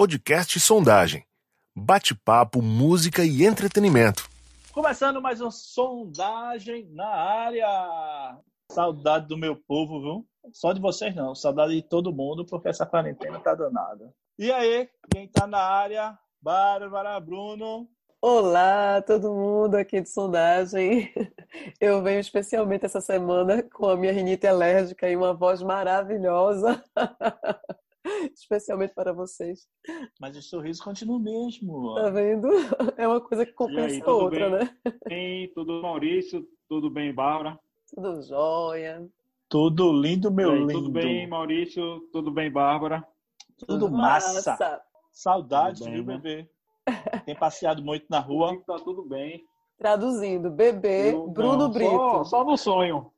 podcast Sondagem. Bate-papo, música e entretenimento. Começando mais uma sondagem na área. Saudade do meu povo, viu? Só de vocês não, saudade de todo mundo, porque essa quarentena tá danada. E aí, quem tá na área? Bárbara, Bruno. Olá, todo mundo aqui de sondagem. Eu venho especialmente essa semana com a minha rinite alérgica e uma voz maravilhosa. Especialmente para vocês. Mas o sorriso continua o mesmo. Tá vendo? É uma coisa que compensa aí, a outra, bem? né? Sim, tudo Maurício, tudo bem, Bárbara? Tudo jóia. Tudo lindo, meu aí, lindo. Tudo bem, Maurício? Tudo bem, Bárbara? Tudo massa. massa. Saudades, Tudo viu, né? bebê? Tem passeado muito na rua. Tá tudo bem. Traduzindo, bebê Eu- Bruno não, Brito. Só, só no sonho.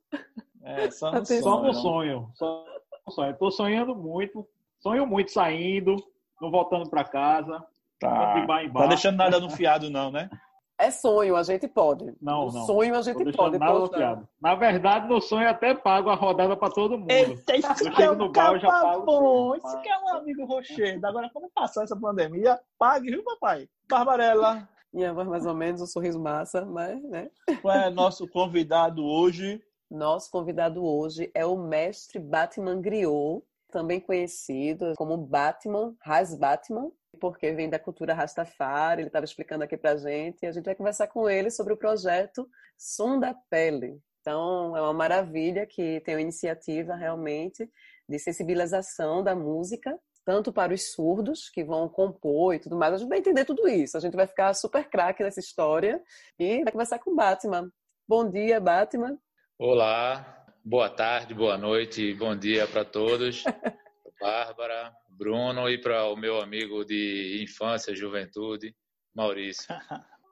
É, só no Atenção. Só no sonho. sonho. Só no sonho. Tô sonhando muito. Sonho muito saindo, não voltando pra casa. De Tá. bar em Tá bar. deixando nada no fiado, não, né? É sonho, a gente pode. Não, o não. sonho a gente pode. nada. Na verdade, no sonho eu até pago a rodada pra todo mundo. Eita, isso Eu que é chego um no bar, eu já pago bom. Isso que é um amigo rochedo. Agora, quando passar essa pandemia, pague, viu, papai? Barbarella, Minha voz mais ou menos, um sorriso massa, mas, né? qual é nosso convidado hoje? Nosso convidado hoje é o mestre Batman Griot, também conhecido como Batman, Ras Batman, porque vem da cultura Rastafari, ele estava explicando aqui pra gente, e a gente vai conversar com ele sobre o projeto Som da Pele. Então, é uma maravilha que tem uma iniciativa realmente de sensibilização da música, tanto para os surdos que vão compor e tudo mais. A gente vai entender tudo isso. A gente vai ficar super craque nessa história e vai conversar com o Batman. Bom dia, Batman. Olá, boa tarde, boa noite, bom dia para todos. Bárbara, Bruno e para o meu amigo de infância, juventude, Maurício.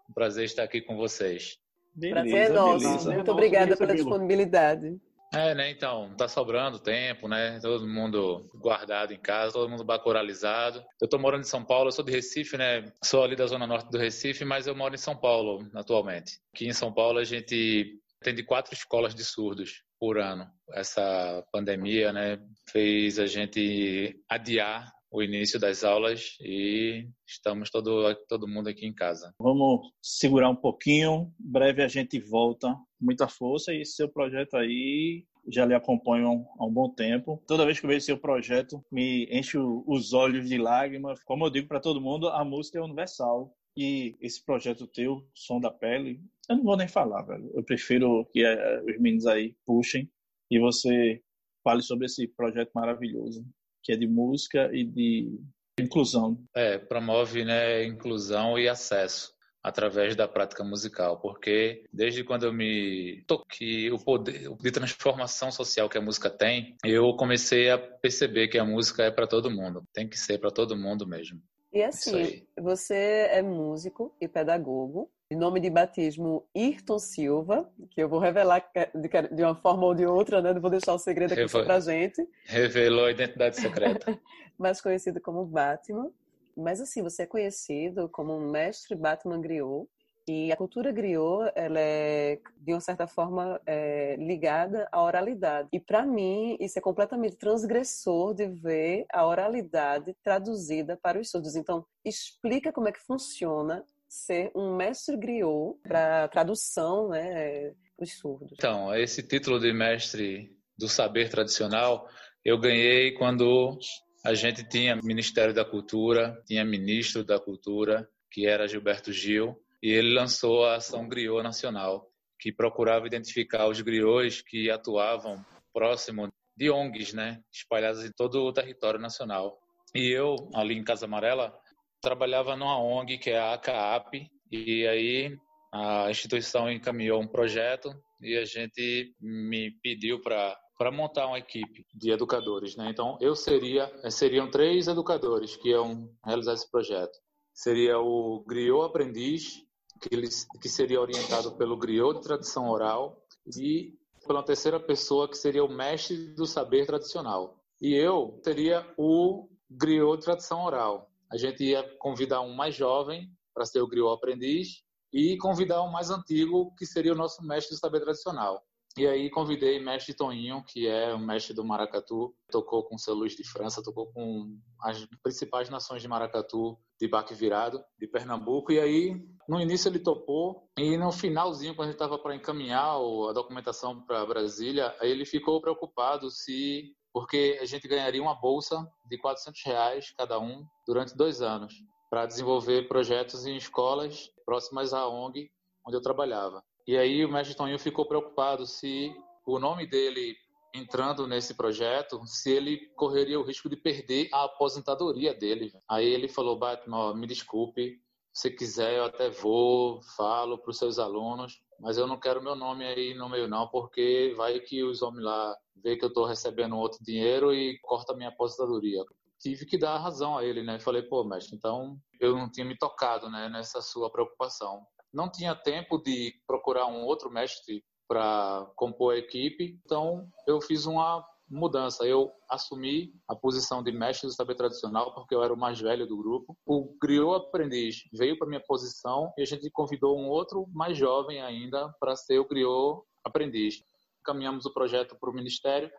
Um prazer estar aqui com vocês. Prazer é nosso. beleza. Muito obrigada pela disponibilidade. É, né? Então, tá sobrando tempo, né? Todo mundo guardado em casa, todo mundo bacoralizado. Eu tô morando em São Paulo, eu sou de Recife, né? Sou ali da zona norte do Recife, mas eu moro em São Paulo atualmente. Aqui em São Paulo a gente atende quatro escolas de surdos por ano. Essa pandemia, né, fez a gente adiar o início das aulas e estamos todo todo mundo aqui em casa. Vamos segurar um pouquinho. Breve a gente volta. Muita força e seu projeto aí já lhe acompanho há um bom tempo. Toda vez que eu vejo seu projeto, me enche os olhos de lágrimas. Como eu digo para todo mundo, a música é universal. E esse projeto teu, Som da Pele, eu não vou nem falar, velho. Eu prefiro que eh, os meninos aí puxem e você fale sobre esse projeto maravilhoso, que é de música e de inclusão. É, promove, né, inclusão e acesso através da prática musical, porque desde quando eu me toquei o poder de transformação social que a música tem, eu comecei a perceber que a música é para todo mundo, tem que ser para todo mundo mesmo. E assim, você é músico e pedagogo, nome de batismo Irton Silva, que eu vou revelar que- de de uma forma ou de outra, né? Não vou deixar o segredo aqui Revela. pra gente, Revelou a identidade secreta. mais conhecido como Batman. Mas assim, você é conhecido como um mestre Batman Griot. E a cultura griot, ela é, de uma certa forma, é, ligada à oralidade. E para mim, isso é completamente transgressor de ver a oralidade traduzida para os surdos. Então, explica como é que funciona ser um mestre griot para tradução, né, para os surdos. Então, esse título de mestre do saber tradicional eu ganhei quando a gente tinha Ministério da Cultura, tinha ministro da Cultura, que era Gilberto Gil, e ele lançou a Ação Griot Nacional, que procurava identificar os griots que atuavam próximo de ONGs, né, espalhadas em todo o território nacional. E eu, ali em Casa Amarela, trabalhava numa ONG que é a ACAP, e aí a instituição encaminhou um projeto e a gente me pediu para para montar uma equipe de educadores, né? Então eu seria seriam três educadores que iam realizar esse projeto. Seria o griot aprendiz, que ele, que seria orientado pelo griot de tradição oral e pela terceira pessoa que seria o mestre do saber tradicional. E eu seria o griot de tradição oral. A gente ia convidar um mais jovem para ser o griot aprendiz e convidar um mais antigo, que seria o nosso mestre do saber tradicional. E aí convidei mestre Toninho, que é o mestre do maracatu, tocou com seu Luiz de França, tocou com as principais nações de maracatu de baque virado, de Pernambuco. E aí, no início ele topou, e no finalzinho, quando gente estava para encaminhar a documentação para Brasília, aí ele ficou preocupado se porque a gente ganharia uma bolsa de 400 reais cada um durante dois anos para desenvolver projetos em escolas próximas à ONG onde eu trabalhava. E aí o mestre Toninho ficou preocupado se o nome dele entrando nesse projeto, se ele correria o risco de perder a aposentadoria dele. Aí ele falou, Batman, me desculpe, se quiser eu até vou, falo para os seus alunos, mas eu não quero meu nome aí no meio não, porque vai que os homens lá vê que eu estou recebendo outro dinheiro e corta minha aposentadoria. Tive que dar razão a ele, né? Falei, pô, mestre, então eu não tinha me tocado né, nessa sua preocupação não tinha tempo de procurar um outro mestre para compor a equipe, então eu fiz uma mudança. Eu assumi a posição de mestre do saber tradicional porque eu era o mais velho do grupo. O griot aprendiz veio para minha posição e a gente convidou um outro mais jovem ainda para ser o griot aprendiz. Caminhamos o projeto para o ministério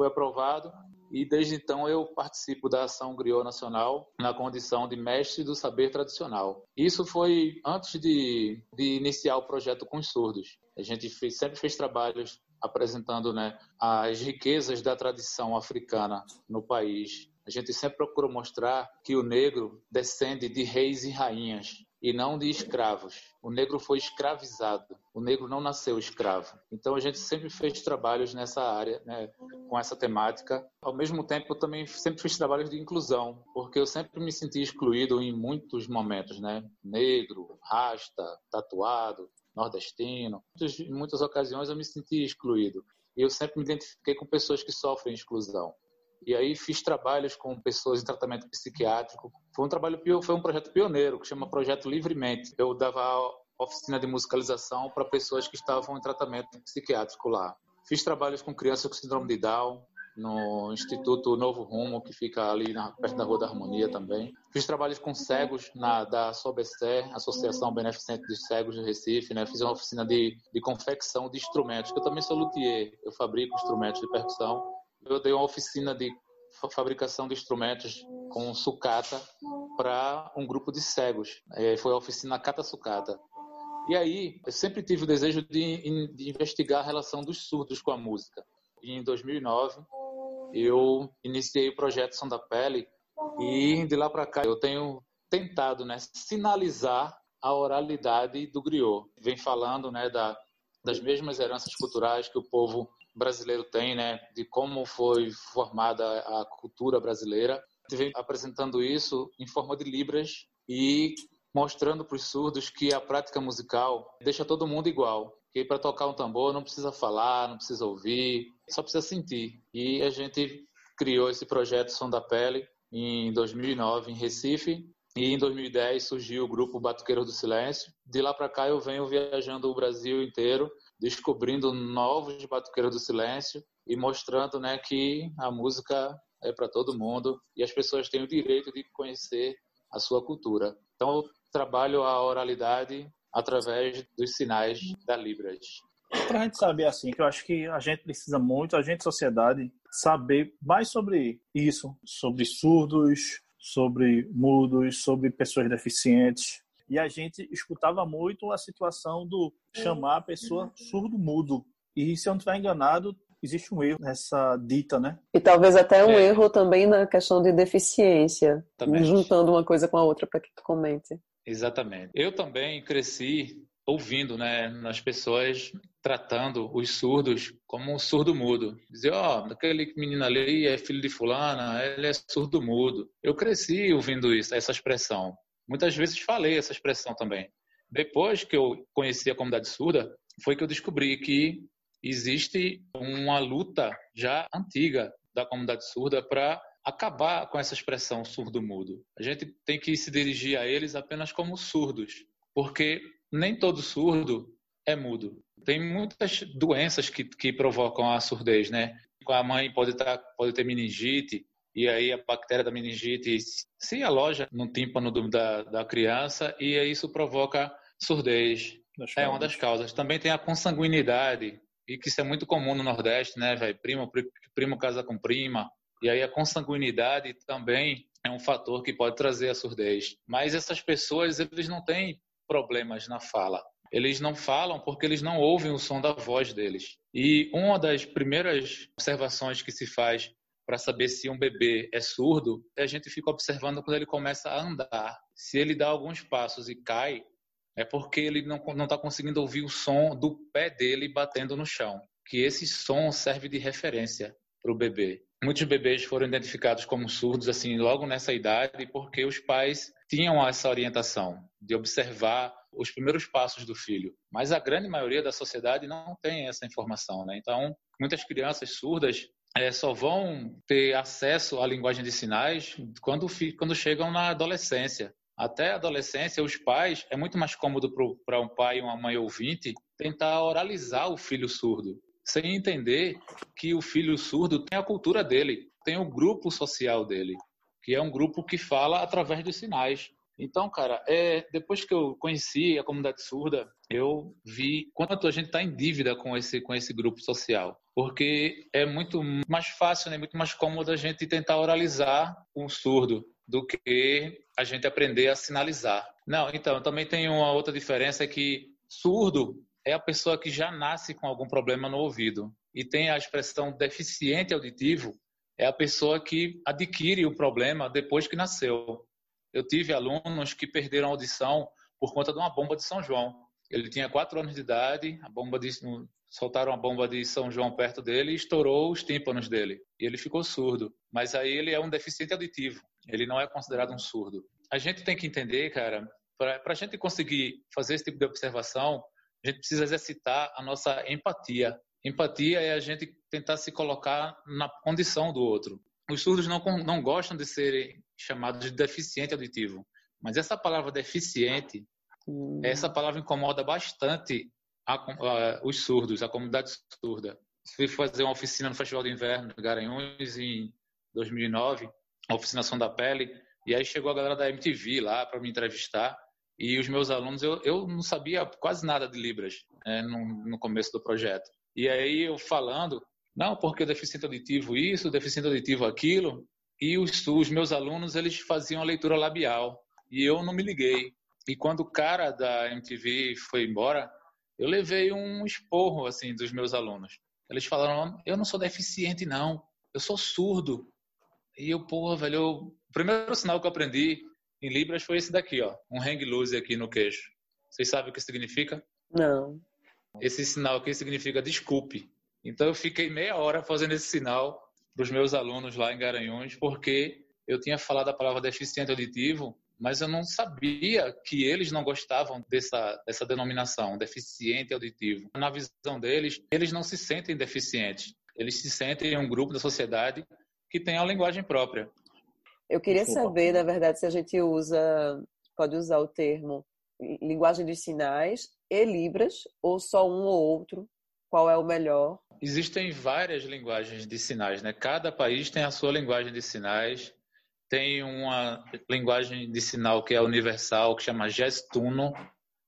foi aprovado e desde então eu participo da ação Griot Nacional na condição de mestre do saber tradicional. Isso foi antes de, de iniciar o projeto com os surdos. A gente fez, sempre fez trabalhos apresentando né, as riquezas da tradição africana no país. A gente sempre procurou mostrar que o negro descende de reis e rainhas e não de escravos. O negro foi escravizado. O negro não nasceu escravo. Então a gente sempre fez trabalhos nessa área, né, com essa temática. Ao mesmo tempo, eu também sempre fiz trabalhos de inclusão, porque eu sempre me senti excluído em muitos momentos, né? Negro, rasta, tatuado, nordestino. Em muitas ocasiões eu me senti excluído. E eu sempre me identifiquei com pessoas que sofrem exclusão. E aí fiz trabalhos com pessoas em tratamento psiquiátrico. Foi um trabalho foi um projeto pioneiro que chama Projeto Livremente. Eu dava oficina de musicalização para pessoas que estavam em tratamento psiquiátrico lá. Fiz trabalhos com crianças com síndrome de Down no Instituto Novo Rumo, que fica ali na, perto da Rua da Harmonia também. Fiz trabalhos com cegos na, da SOBESTE, Associação Beneficente dos Cegos de Recife. Né? Fiz uma oficina de, de confecção de instrumentos, que eu também sou luthier. Eu fabrico instrumentos de percussão eu dei uma oficina de fabricação de instrumentos com sucata para um grupo de cegos. É, foi a oficina Cata Sucata. E aí, eu sempre tive o desejo de, de investigar a relação dos surdos com a música. E em 2009, eu iniciei o projeto Som Pele e de lá para cá eu tenho tentado né, sinalizar a oralidade do griot. Vem falando né, da, das mesmas heranças culturais que o povo brasileiro tem, né, de como foi formada a cultura brasileira. Vem apresentando isso em forma de libras e mostrando para os surdos que a prática musical deixa todo mundo igual. Que para tocar um tambor não precisa falar, não precisa ouvir, só precisa sentir. E a gente criou esse projeto Som da Pele em 2009 em Recife e em 2010 surgiu o grupo Batuqueiro do Silêncio. De lá para cá eu venho viajando o Brasil inteiro descobrindo novos batuqueiros do silêncio e mostrando né, que a música é para todo mundo e as pessoas têm o direito de conhecer a sua cultura. Então, eu trabalho a oralidade através dos sinais da Libras. Para a gente saber assim, que eu acho que a gente precisa muito, a gente, sociedade, saber mais sobre isso, sobre surdos, sobre mudos, sobre pessoas deficientes, e a gente escutava muito a situação do chamar a pessoa surdo-mudo. E se eu não estiver enganado, existe um erro nessa dita, né? E talvez até um é. erro também na questão de deficiência, também. juntando uma coisa com a outra para que tu comente. Exatamente. Eu também cresci ouvindo, né, nas pessoas tratando os surdos como um surdo mudo. Dizer, ó, oh, aquele menino ali é filho de fulana, ele é surdo mudo. Eu cresci ouvindo isso, essa expressão. Muitas vezes falei essa expressão também. Depois que eu conheci a comunidade surda, foi que eu descobri que existe uma luta já antiga da comunidade surda para acabar com essa expressão surdo-mudo. A gente tem que se dirigir a eles apenas como surdos, porque nem todo surdo é mudo. Tem muitas doenças que, que provocam a surdez, né? A mãe pode, tá, pode ter meningite, e aí a bactéria da meningite se aloja no tímpano do, da, da criança e isso provoca surdez. É uma das causas. Também tem a consanguinidade e que isso é muito comum no Nordeste, né, velho? Primo, primo casa com prima, e aí a consanguinidade também é um fator que pode trazer a surdez. Mas essas pessoas, eles não têm problemas na fala. Eles não falam porque eles não ouvem o som da voz deles. E uma das primeiras observações que se faz para saber se um bebê é surdo, a gente fica observando quando ele começa a andar. Se ele dá alguns passos e cai, é porque ele não está conseguindo ouvir o som do pé dele batendo no chão. Que esse som serve de referência para o bebê. Muitos bebês foram identificados como surdos assim logo nessa idade porque os pais tinham essa orientação de observar os primeiros passos do filho. Mas a grande maioria da sociedade não tem essa informação, né? Então, muitas crianças surdas é, só vão ter acesso à linguagem de sinais quando, quando chegam na adolescência. Até a adolescência, os pais, é muito mais cômodo para um pai e uma mãe ouvinte tentar oralizar o filho surdo, sem entender que o filho surdo tem a cultura dele, tem o grupo social dele, que é um grupo que fala através dos sinais. Então, cara, é, depois que eu conheci a comunidade surda, eu vi quanto a gente está em dívida com esse, com esse grupo social. Porque é muito mais fácil, né, muito mais cômodo a gente tentar oralizar um surdo do que a gente aprender a sinalizar. Não, então, também tem uma outra diferença é que surdo é a pessoa que já nasce com algum problema no ouvido. E tem a expressão deficiente auditivo, é a pessoa que adquire o problema depois que nasceu. Eu tive alunos que perderam a audição por conta de uma bomba de São João. Ele tinha quatro anos de idade, a bomba de, soltaram a bomba de São João perto dele e estourou os tímpanos dele. E ele ficou surdo. Mas aí ele é um deficiente auditivo. Ele não é considerado um surdo. A gente tem que entender, cara, para a gente conseguir fazer esse tipo de observação, a gente precisa exercitar a nossa empatia. Empatia é a gente tentar se colocar na condição do outro. Os surdos não, não gostam de serem chamados de deficiente auditivo, mas essa palavra deficiente, hum. essa palavra incomoda bastante a, a, os surdos, a comunidade surda. Fui fazer uma oficina no Festival de Inverno de Garanhuns em 2009, a oficina Som da Pele, e aí chegou a galera da MTV lá para me entrevistar, e os meus alunos, eu, eu não sabia quase nada de Libras né, no, no começo do projeto. E aí eu falando, não, porque deficiente auditivo isso, deficiente auditivo aquilo. E os, os meus alunos, eles faziam a leitura labial. E eu não me liguei. E quando o cara da MTV foi embora, eu levei um esporro, assim, dos meus alunos. Eles falaram, eu não sou deficiente, não. Eu sou surdo. E eu, porra, velho, eu... o primeiro sinal que eu aprendi em Libras foi esse daqui, ó. Um hang loose aqui no queixo. Vocês sabem o que significa? Não. Esse sinal aqui significa desculpe. Então eu fiquei meia hora fazendo esse sinal para os meus alunos lá em Garanhuns, porque eu tinha falado a palavra deficiente auditivo, mas eu não sabia que eles não gostavam dessa, dessa denominação, deficiente auditivo. Na visão deles, eles não se sentem deficientes, eles se sentem um grupo da sociedade que tem a linguagem própria. Eu queria Desculpa. saber, na verdade, se a gente usa, pode usar o termo linguagem de sinais e Libras, ou só um ou outro, qual é o melhor? Existem várias linguagens de sinais, né? Cada país tem a sua linguagem de sinais. Tem uma linguagem de sinal que é universal, que chama gestuno,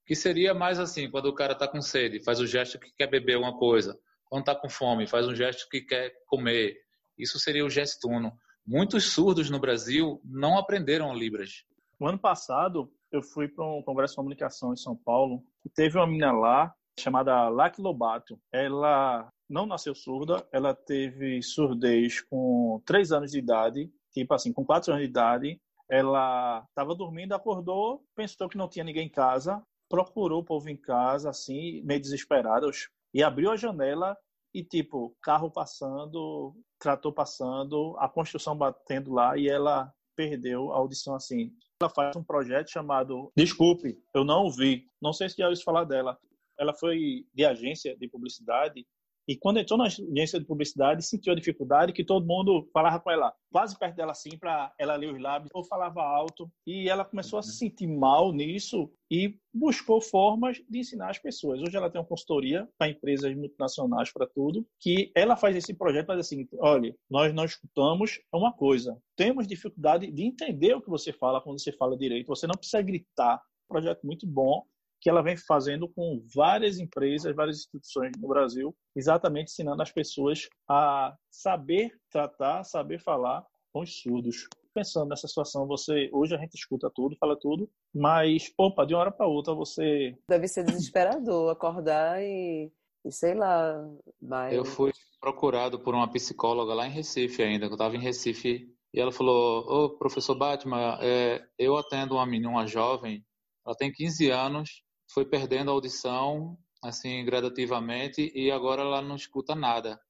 que seria mais assim, quando o cara está com sede, faz o gesto que quer beber uma coisa. Quando está com fome, faz um gesto que quer comer. Isso seria o gestuno. Muitos surdos no Brasil não aprenderam Libras. O ano passado, eu fui para um congresso de comunicação em São Paulo e teve uma menina lá chamada Lac Lobato. Ela não nasceu surda, ela teve surdez com três anos de idade, tipo assim, com quatro anos de idade. Ela estava dormindo, acordou, pensou que não tinha ninguém em casa, procurou o povo em casa, assim, meio desesperada, e abriu a janela e, tipo, carro passando, trator passando, a construção batendo lá e ela perdeu a audição assim. Ela faz um projeto chamado Desculpe, eu não ouvi. Não sei se já ouviu falar dela. Ela foi de agência de publicidade e quando entrou na agência de publicidade, sentiu a dificuldade que todo mundo falava com ela, quase perto dela assim, para ela ler os lábios, ou falava alto. E ela começou a se sentir mal nisso e buscou formas de ensinar as pessoas. Hoje ela tem uma consultoria para empresas multinacionais, para tudo, que ela faz esse projeto dizer assim: olha, nós não escutamos uma coisa, temos dificuldade de entender o que você fala quando você fala direito, você não precisa gritar. projeto muito bom que ela vem fazendo com várias empresas, várias instituições no Brasil, exatamente ensinando as pessoas a saber tratar, saber falar com os surdos. Pensando nessa situação, você hoje a gente escuta tudo, fala tudo, mas opa, de uma hora para outra você deve ser desesperador acordar e, e sei lá, mas eu fui procurado por uma psicóloga lá em Recife ainda, que eu estava em Recife e ela falou: Ô, professor Batman, é, eu atendo uma menina, uma jovem, ela tem 15 anos, foi perdendo a audição, assim, gradativamente, e agora ela não escuta nada.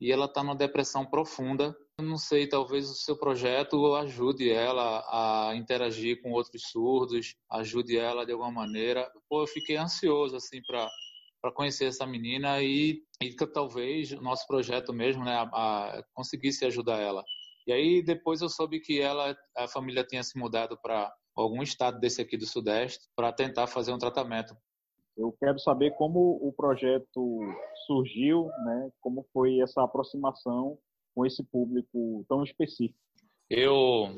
E ela está numa depressão profunda. Eu não sei, talvez o seu projeto ajude ela a interagir com outros surdos, ajude ela de alguma maneira. Pô, eu fiquei ansioso, assim, para para conhecer essa menina e, e que talvez o nosso projeto mesmo, né, a, a, conseguisse ajudar ela. E aí depois eu soube que ela, a família tinha se mudado para algum estado desse aqui do Sudeste para tentar fazer um tratamento. Eu quero saber como o projeto surgiu, né? Como foi essa aproximação com esse público tão específico. Eu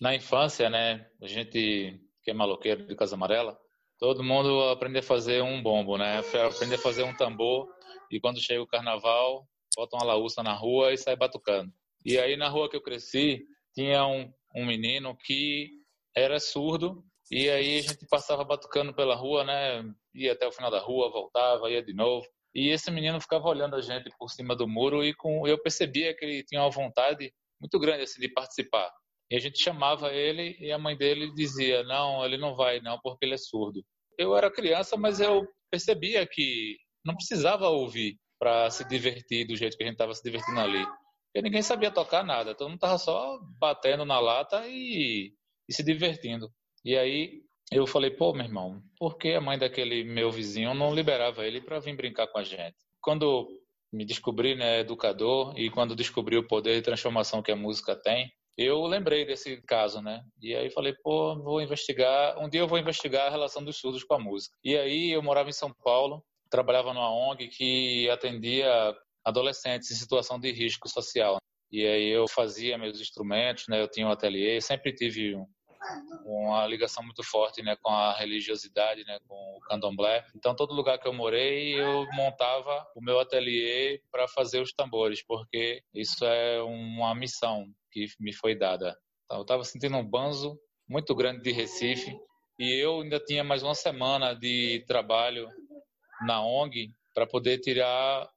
na infância, né? A gente que é maloqueiro de Casa Amarela, todo mundo aprende a fazer um bombo, né? Aprende a fazer um tambor e quando chega o carnaval, bota uma laúça na rua e sai batucando. E aí na rua que eu cresci, tinha um, um menino que era surdo e aí a gente passava batucando pela rua, né? Ia até o final da rua, voltava, ia de novo. E esse menino ficava olhando a gente por cima do muro e com eu percebia que ele tinha uma vontade muito grande assim de participar. E a gente chamava ele e a mãe dele dizia: "Não, ele não vai não, porque ele é surdo". Eu era criança, mas eu percebia que não precisava ouvir para se divertir do jeito que a gente estava se divertindo ali. Porque ninguém sabia tocar nada, todo mundo tava só batendo na lata e, e se divertindo. E aí eu falei, pô, meu irmão, por que a mãe daquele meu vizinho não liberava ele para vir brincar com a gente? Quando me descobri né, educador e quando descobri o poder de transformação que a música tem, eu lembrei desse caso, né? E aí falei, pô, vou investigar, um dia eu vou investigar a relação dos surdos com a música. E aí eu morava em São Paulo, trabalhava numa ONG que atendia adolescentes em situação de risco social. E aí eu fazia meus instrumentos, né? Eu tinha um ateliê, sempre tive um, uma ligação muito forte, né, com a religiosidade, né, com o candomblé. Então todo lugar que eu morei, eu montava o meu ateliê para fazer os tambores, porque isso é uma missão que me foi dada. Então, eu estava sentindo um banzo muito grande de Recife e eu ainda tinha mais uma semana de trabalho na ONG para poder tirar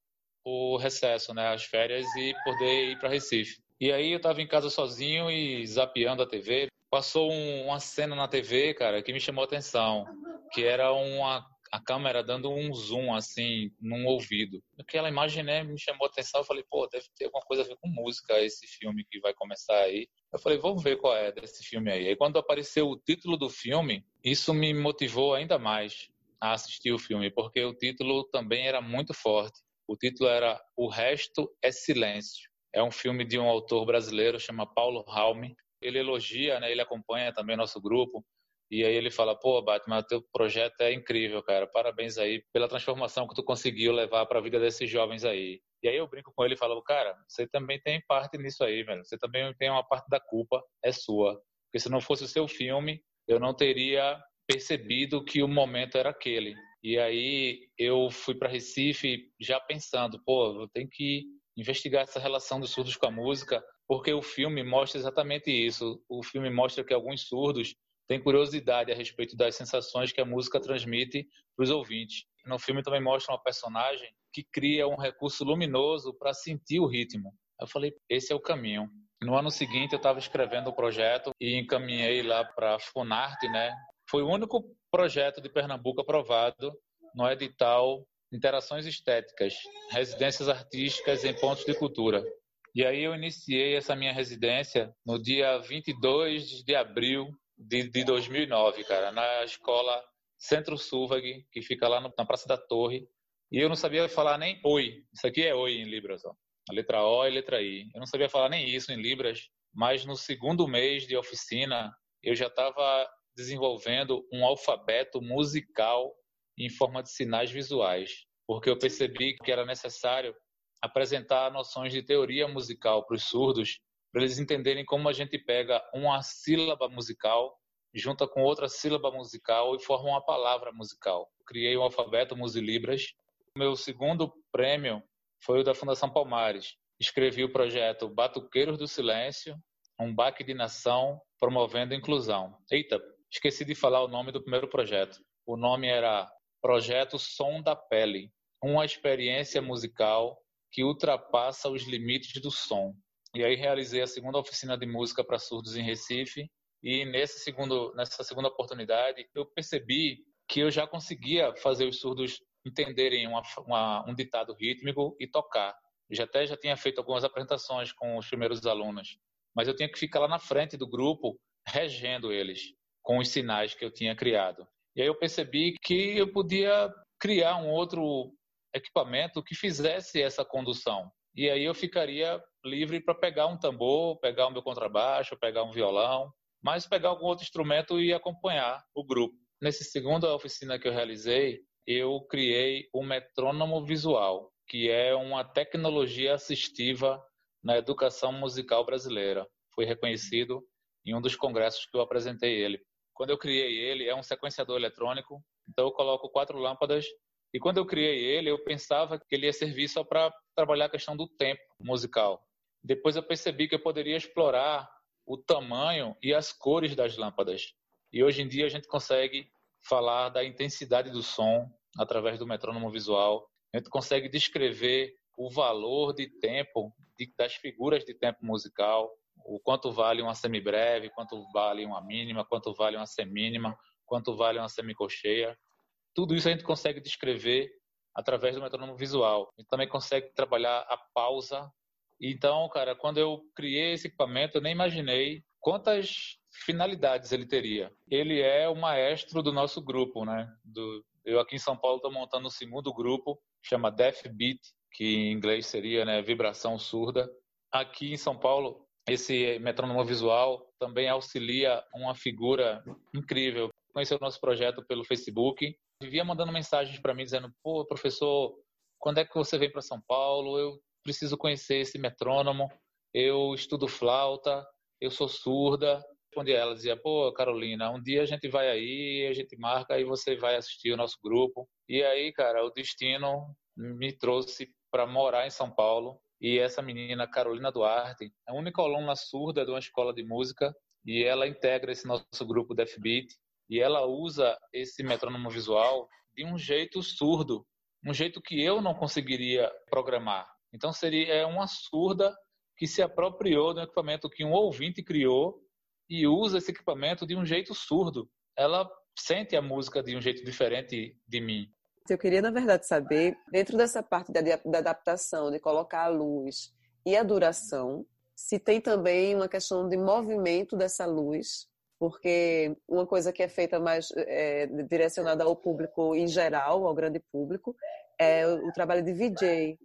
o recesso, né, as férias e poder ir para Recife. E aí eu estava em casa sozinho e zapeando a TV, passou um, uma cena na TV, cara, que me chamou a atenção, que era uma a câmera dando um zoom assim num ouvido. Aquela imagem né, me chamou a atenção. Eu falei, pô, deve ter alguma coisa a ver com música esse filme que vai começar aí. Eu falei, vamos ver qual é desse filme aí. Aí quando apareceu o título do filme, isso me motivou ainda mais a assistir o filme, porque o título também era muito forte. O título era O Resto é Silêncio. É um filme de um autor brasileiro, chama Paulo Raume. Ele elogia, né, ele acompanha também nosso grupo. E aí ele fala, pô, Batman, teu projeto é incrível, cara. Parabéns aí pela transformação que tu conseguiu levar para a vida desses jovens aí. E aí eu brinco com ele e falo, cara, você também tem parte nisso aí, velho. Você também tem uma parte da culpa, é sua. Porque se não fosse o seu filme, eu não teria percebido que o momento era aquele. E aí eu fui para Recife já pensando, pô, eu tenho que investigar essa relação dos surdos com a música, porque o filme mostra exatamente isso. O filme mostra que alguns surdos têm curiosidade a respeito das sensações que a música transmite para os ouvintes. No filme também mostra uma personagem que cria um recurso luminoso para sentir o ritmo. Eu falei, esse é o caminho. No ano seguinte eu estava escrevendo o projeto e encaminhei lá para a Funarte, né? Foi o único projeto de Pernambuco aprovado no edital Interações Estéticas, Residências Artísticas em Pontos de Cultura. E aí eu iniciei essa minha residência no dia 22 de abril de, de 2009, cara, na escola Centro Sulvag, que fica lá no, na Praça da Torre. E eu não sabia falar nem oi. Isso aqui é oi em Libras, ó. A letra O e a letra I. Eu não sabia falar nem isso em Libras, mas no segundo mês de oficina, eu já estava desenvolvendo um alfabeto musical em forma de sinais visuais, porque eu percebi que era necessário apresentar noções de teoria musical para os surdos, para eles entenderem como a gente pega uma sílaba musical junta com outra sílaba musical e forma uma palavra musical. Criei o alfabeto Musilibras. Meu segundo prêmio foi o da Fundação Palmares. Escrevi o projeto Batuqueiros do Silêncio, um baque de nação promovendo inclusão. Eita, esqueci de falar o nome do primeiro projeto. O nome era Projeto Som da Pele, uma experiência musical que ultrapassa os limites do som. E aí realizei a segunda oficina de música para surdos em Recife. E nesse segundo, nessa segunda oportunidade, eu percebi que eu já conseguia fazer os surdos entenderem uma, uma, um ditado rítmico e tocar. Eu já até já tinha feito algumas apresentações com os primeiros alunos, mas eu tinha que ficar lá na frente do grupo regendo eles com os sinais que eu tinha criado. E aí eu percebi que eu podia criar um outro equipamento que fizesse essa condução. E aí eu ficaria livre para pegar um tambor, pegar o meu contrabaixo, pegar um violão, mas pegar algum outro instrumento e acompanhar o grupo. Nessa segunda oficina que eu realizei, eu criei o metrônomo visual, que é uma tecnologia assistiva na educação musical brasileira. Foi reconhecido em um dos congressos que eu apresentei ele. Quando eu criei ele, é um sequenciador eletrônico, então eu coloco quatro lâmpadas e quando eu criei ele, eu pensava que ele ia servir só para trabalhar a questão do tempo musical. Depois eu percebi que eu poderia explorar o tamanho e as cores das lâmpadas. E hoje em dia a gente consegue falar da intensidade do som através do metrônomo visual. A gente consegue descrever o valor de tempo de, das figuras de tempo musical, o quanto vale uma semibreve, quanto vale uma mínima, quanto vale uma semínima, quanto vale uma semicocheia. Tudo isso a gente consegue descrever através do metrônomo visual. A gente também consegue trabalhar a pausa. Então, cara, quando eu criei esse equipamento, eu nem imaginei quantas finalidades ele teria. Ele é o maestro do nosso grupo, né? Do, eu aqui em São Paulo estou montando um segundo grupo, chama Deaf Beat, que em inglês seria né, vibração surda. Aqui em São Paulo, esse metrônomo visual também auxilia uma figura incrível. Conheceu o nosso projeto pelo Facebook vivia mandando mensagens para mim dizendo: pô, professor, quando é que você vem para São Paulo? Eu preciso conhecer esse metrônomo. Eu estudo flauta, eu sou surda. Respondi ela, dizia: pô, Carolina, um dia a gente vai aí, a gente marca e você vai assistir o nosso grupo. E aí, cara, o destino me trouxe para morar em São Paulo. E essa menina, Carolina Duarte, é a única aluna surda de uma escola de música e ela integra esse nosso grupo Deaf Beat e ela usa esse metrônomo visual de um jeito surdo, um jeito que eu não conseguiria programar. Então seria é uma surda que se apropriou do equipamento que um ouvinte criou e usa esse equipamento de um jeito surdo. Ela sente a música de um jeito diferente de mim. Eu queria, na verdade, saber, dentro dessa parte da, da adaptação, de colocar a luz e a duração, se tem também uma questão de movimento dessa luz porque uma coisa que é feita mais é, direcionada ao público em geral, ao grande público, é o trabalho de VJ,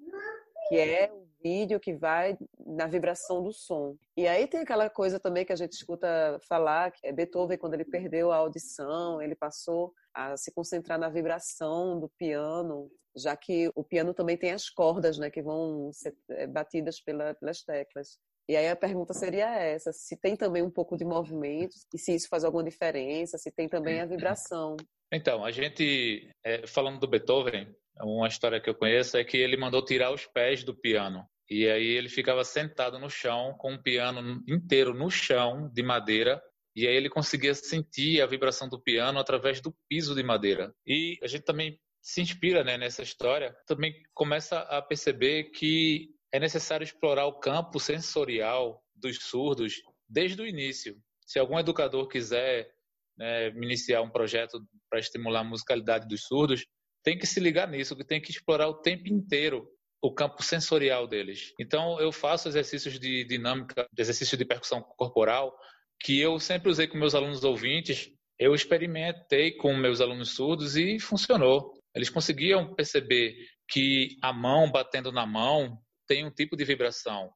que é o vídeo que vai na vibração do som. E aí tem aquela coisa também que a gente escuta falar, que é Beethoven, quando ele perdeu a audição, ele passou a se concentrar na vibração do piano, já que o piano também tem as cordas, né, que vão ser é, batidas pela, pelas teclas. E aí a pergunta seria essa: se tem também um pouco de movimento, e se isso faz alguma diferença, se tem também a vibração. Então, a gente, é, falando do Beethoven, uma história que eu conheço é que ele mandou tirar os pés do piano. E aí ele ficava sentado no chão, com o piano inteiro no chão, de madeira, e aí ele conseguia sentir a vibração do piano através do piso de madeira. E a gente também se inspira né, nessa história, também começa a perceber que é necessário explorar o campo sensorial dos surdos desde o início. Se algum educador quiser né, iniciar um projeto para estimular a musicalidade dos surdos, tem que se ligar nisso, que tem que explorar o tempo inteiro o campo sensorial deles. Então, eu faço exercícios de dinâmica, exercício de percussão corporal, que eu sempre usei com meus alunos ouvintes. Eu experimentei com meus alunos surdos e funcionou. Eles conseguiam perceber que a mão batendo na mão tem um tipo de vibração.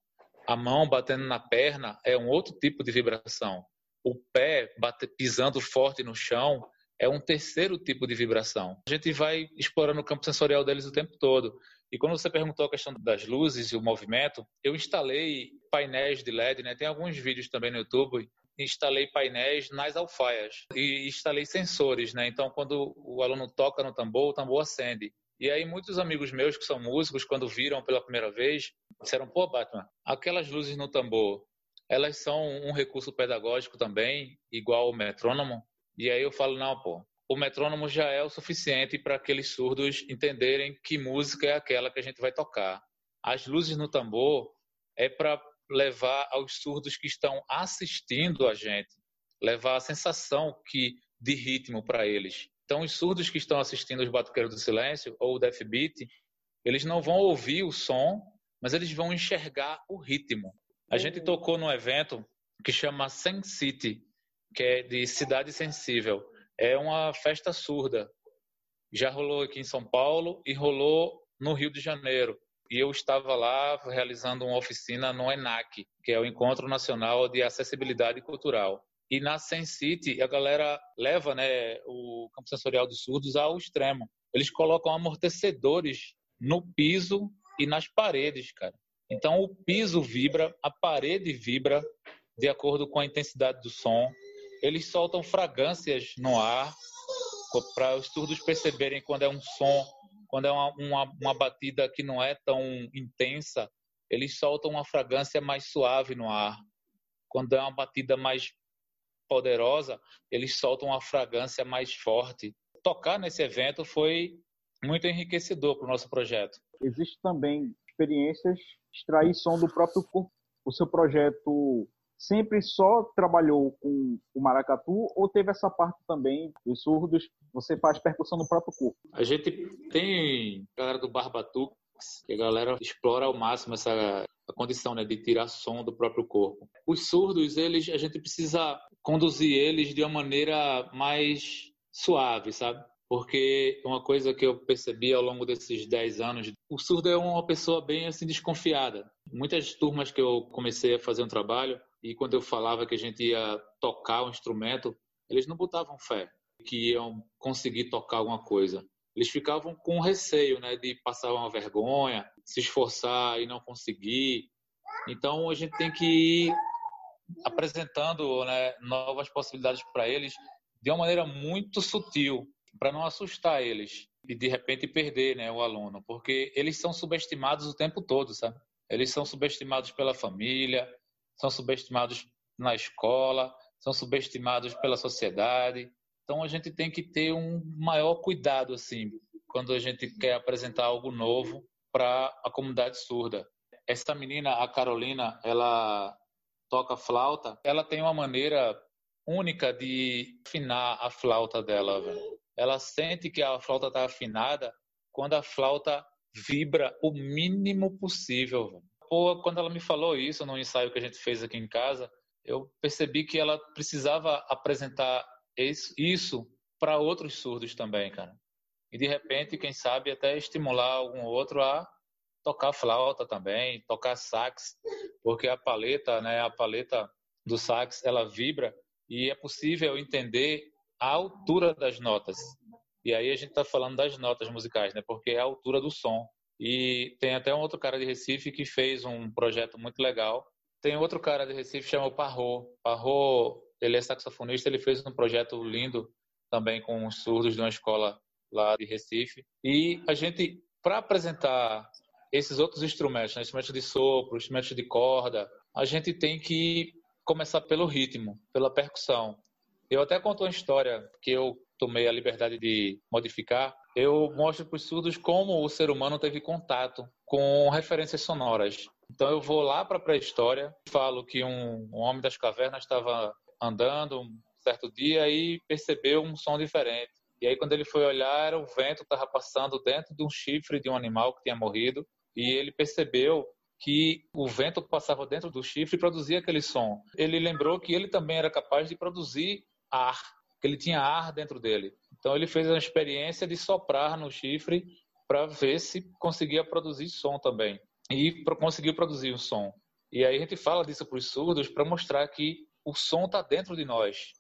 A mão batendo na perna é um outro tipo de vibração. O pé bate, pisando forte no chão é um terceiro tipo de vibração. A gente vai explorando o campo sensorial deles o tempo todo. E quando você perguntou a questão das luzes e o movimento, eu instalei painéis de LED, né? Tem alguns vídeos também no YouTube instalei painéis nas alfaias e instalei sensores, né? Então, quando o aluno toca no tambor, o tambor acende. E aí, muitos amigos meus que são músicos, quando viram pela primeira vez, disseram: pô, Batman, aquelas luzes no tambor, elas são um recurso pedagógico também, igual o metrônomo? E aí eu falo: não, pô, o metrônomo já é o suficiente para aqueles surdos entenderem que música é aquela que a gente vai tocar. As luzes no tambor é para levar aos surdos que estão assistindo a gente, levar a sensação que de ritmo para eles. Então, os surdos que estão assistindo os Batuqueiros do Silêncio ou o Death Beat, eles não vão ouvir o som, mas eles vão enxergar o ritmo. A uhum. gente tocou num evento que chama Sense City, que é de Cidade Sensível. É uma festa surda. Já rolou aqui em São Paulo e rolou no Rio de Janeiro. E eu estava lá realizando uma oficina no ENAC, que é o Encontro Nacional de Acessibilidade Cultural. E na Sensity, a galera leva né, o campo sensorial dos surdos ao extremo. Eles colocam amortecedores no piso e nas paredes, cara. Então o piso vibra, a parede vibra de acordo com a intensidade do som. Eles soltam fragrâncias no ar para os surdos perceberem quando é um som, quando é uma, uma, uma batida que não é tão intensa. Eles soltam uma fragrância mais suave no ar. Quando é uma batida mais poderosa, eles soltam uma fragrância mais forte. Tocar nesse evento foi muito enriquecedor para o nosso projeto. Existe também experiências extrair som do próprio corpo. O seu projeto sempre só trabalhou com o maracatu ou teve essa parte também dos surdos? Você faz percussão no próprio corpo? A gente tem a galera do Barbatu, que a galera explora ao máximo essa a condição né, de tirar som do próprio corpo. Os surdos, eles, a gente precisa conduzir eles de uma maneira mais suave, sabe? Porque uma coisa que eu percebi ao longo desses 10 anos, o surdo é uma pessoa bem assim desconfiada. Muitas turmas que eu comecei a fazer um trabalho e quando eu falava que a gente ia tocar um instrumento, eles não botavam fé que iam conseguir tocar alguma coisa eles ficavam com receio, né, de passar uma vergonha, se esforçar e não conseguir. Então a gente tem que ir apresentando né, novas possibilidades para eles de uma maneira muito sutil, para não assustar eles e de repente perder né, o aluno, porque eles são subestimados o tempo todo, sabe? Eles são subestimados pela família, são subestimados na escola, são subestimados pela sociedade. Então a gente tem que ter um maior cuidado assim quando a gente quer apresentar algo novo para a comunidade surda. Essa menina, a Carolina, ela toca flauta. Ela tem uma maneira única de afinar a flauta dela. Véio. Ela sente que a flauta está afinada quando a flauta vibra o mínimo possível. Pô, quando ela me falou isso no ensaio que a gente fez aqui em casa, eu percebi que ela precisava apresentar isso para outros surdos também, cara. E de repente, quem sabe até estimular algum outro a tocar flauta também, tocar sax, porque a paleta, né, a paleta do sax, ela vibra e é possível entender a altura das notas. E aí a gente está falando das notas musicais, né, porque é a altura do som. E tem até um outro cara de Recife que fez um projeto muito legal. Tem outro cara de Recife chamado Parro. Parro ele é saxofonista, ele fez um projeto lindo também com os surdos de uma escola lá de Recife. E a gente, para apresentar esses outros instrumentos, né, instrumentos de sopro, instrumentos de corda, a gente tem que começar pelo ritmo, pela percussão. Eu até conto uma história que eu tomei a liberdade de modificar. Eu mostro para os surdos como o ser humano teve contato com referências sonoras. Então eu vou lá para a pré-história, falo que um, um homem das cavernas estava andando um certo dia e percebeu um som diferente. E aí, quando ele foi olhar, o vento estava passando dentro de um chifre de um animal que tinha morrido. E ele percebeu que o vento que passava dentro do chifre produzia aquele som. Ele lembrou que ele também era capaz de produzir ar, que ele tinha ar dentro dele. Então, ele fez uma experiência de soprar no chifre para ver se conseguia produzir som também. E conseguiu produzir um som. E aí a gente fala disso para os surdos para mostrar que o som está dentro de nós,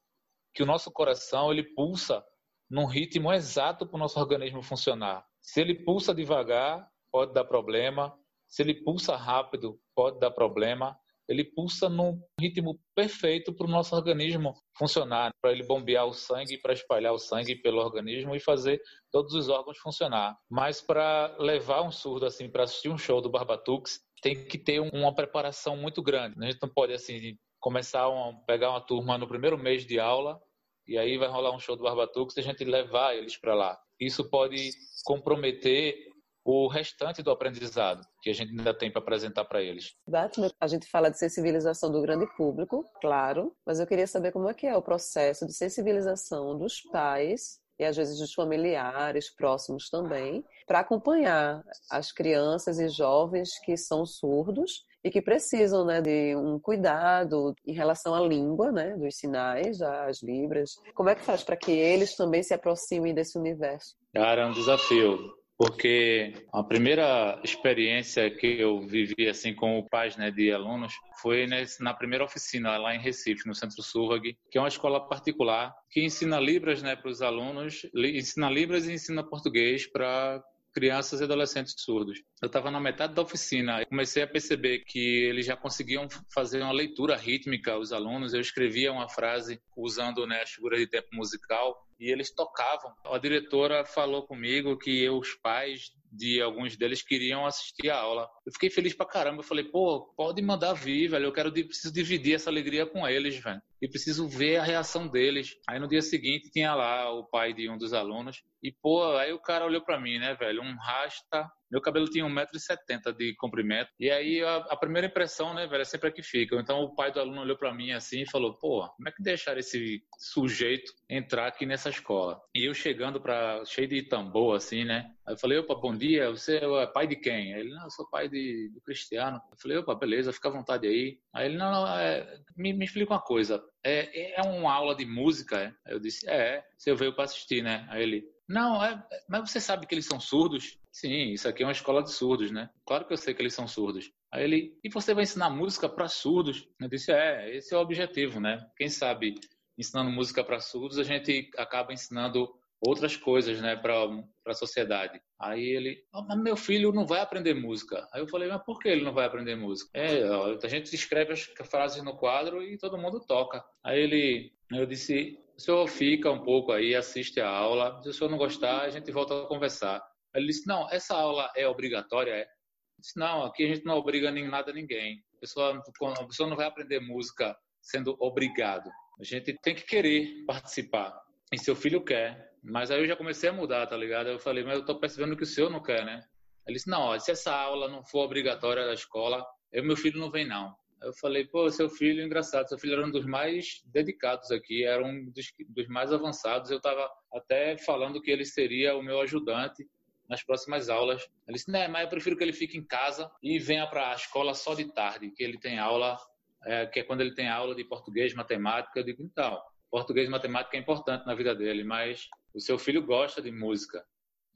que o nosso coração ele pulsa num ritmo exato para o nosso organismo funcionar. Se ele pulsa devagar, pode dar problema. Se ele pulsa rápido, pode dar problema. ele pulsa num ritmo perfeito para o nosso organismo funcionar, para ele bombear o sangue, para espalhar o sangue pelo organismo e fazer todos os órgãos funcionar. Mas para levar um surdo assim para assistir um show do Barbatux, tem que ter uma preparação muito grande. A gente não pode assim começar a pegar uma turma no primeiro mês de aula e aí vai rolar um show do Barbatux e a gente levar eles para lá. Isso pode comprometer o restante do aprendizado que a gente ainda tem para apresentar para eles. Batman, a gente fala de sensibilização do grande público, claro, mas eu queria saber como é que é o processo de sensibilização dos pais e às vezes dos familiares próximos também, para acompanhar as crianças e jovens que são surdos e que precisam né, de um cuidado em relação à língua, né, dos sinais, as libras. Como é que faz para que eles também se aproximem desse universo? Cara, é um desafio porque a primeira experiência que eu vivi assim com pais né, de alunos foi nesse, na primeira oficina lá em Recife, no Centro Survag, que é uma escola particular que ensina libras né, para os alunos, ensina libras e ensina português para crianças e adolescentes surdos. Eu estava na metade da oficina e comecei a perceber que eles já conseguiam fazer uma leitura rítmica, os alunos. Eu escrevia uma frase usando né, as figuras de tempo musical e eles tocavam. A diretora falou comigo que os pais de alguns deles queriam assistir a aula. Eu fiquei feliz pra caramba. Eu falei, pô, pode mandar vir, velho. Eu quero, preciso dividir essa alegria com eles, velho. E preciso ver a reação deles. Aí no dia seguinte tinha lá o pai de um dos alunos. E, pô, aí o cara olhou para mim, né, velho? Um rasta meu cabelo tinha 1,70m de comprimento. E aí a, a, primeira impressão, né, velho, é sempre a que fica. Então o pai do aluno olhou para mim assim e falou: pô, como é que deixaram esse sujeito entrar aqui nessa escola? E eu chegando para cheio de tambor, assim, né? Aí eu falei: opa, bom dia, você é pai de quem? Ele: não, eu sou pai de, do Cristiano. Eu falei: opa, beleza, fica à vontade aí. Aí ele: não, não, é, me, me explica uma coisa. É, é uma aula de música? É? Eu disse: é, você veio para assistir, né? Aí ele: não, é, mas você sabe que eles são surdos? Sim, isso aqui é uma escola de surdos, né? Claro que eu sei que eles são surdos. Aí ele, e você vai ensinar música para surdos? Eu disse, é, esse é o objetivo, né? Quem sabe ensinando música para surdos, a gente acaba ensinando outras coisas, né, para a sociedade. Aí ele, oh, mas meu filho não vai aprender música. Aí eu falei, mas por que ele não vai aprender música? É, a gente escreve as frases no quadro e todo mundo toca. Aí ele, eu disse, o senhor fica um pouco aí, assiste a aula. Se o senhor não gostar, a gente volta a conversar. Ele disse: Não, essa aula é obrigatória? É? Eu disse: Não, aqui a gente não obriga nem nada a ninguém. A pessoa, a pessoa não vai aprender música sendo obrigado. A gente tem que querer participar. E seu filho quer. Mas aí eu já comecei a mudar, tá ligado? Eu falei: Mas eu tô percebendo que o senhor não quer, né? Ele disse: Não, se essa aula não for obrigatória da escola, eu, meu filho não vem, não. Eu falei, pô, seu filho, engraçado, seu filho era um dos mais dedicados aqui, era um dos, dos mais avançados. Eu estava até falando que ele seria o meu ajudante nas próximas aulas. Ele disse, né, mas eu prefiro que ele fique em casa e venha para a escola só de tarde, que ele tem aula, é, que é quando ele tem aula de português, matemática. Eu digo, então, português e matemática é importante na vida dele, mas o seu filho gosta de música.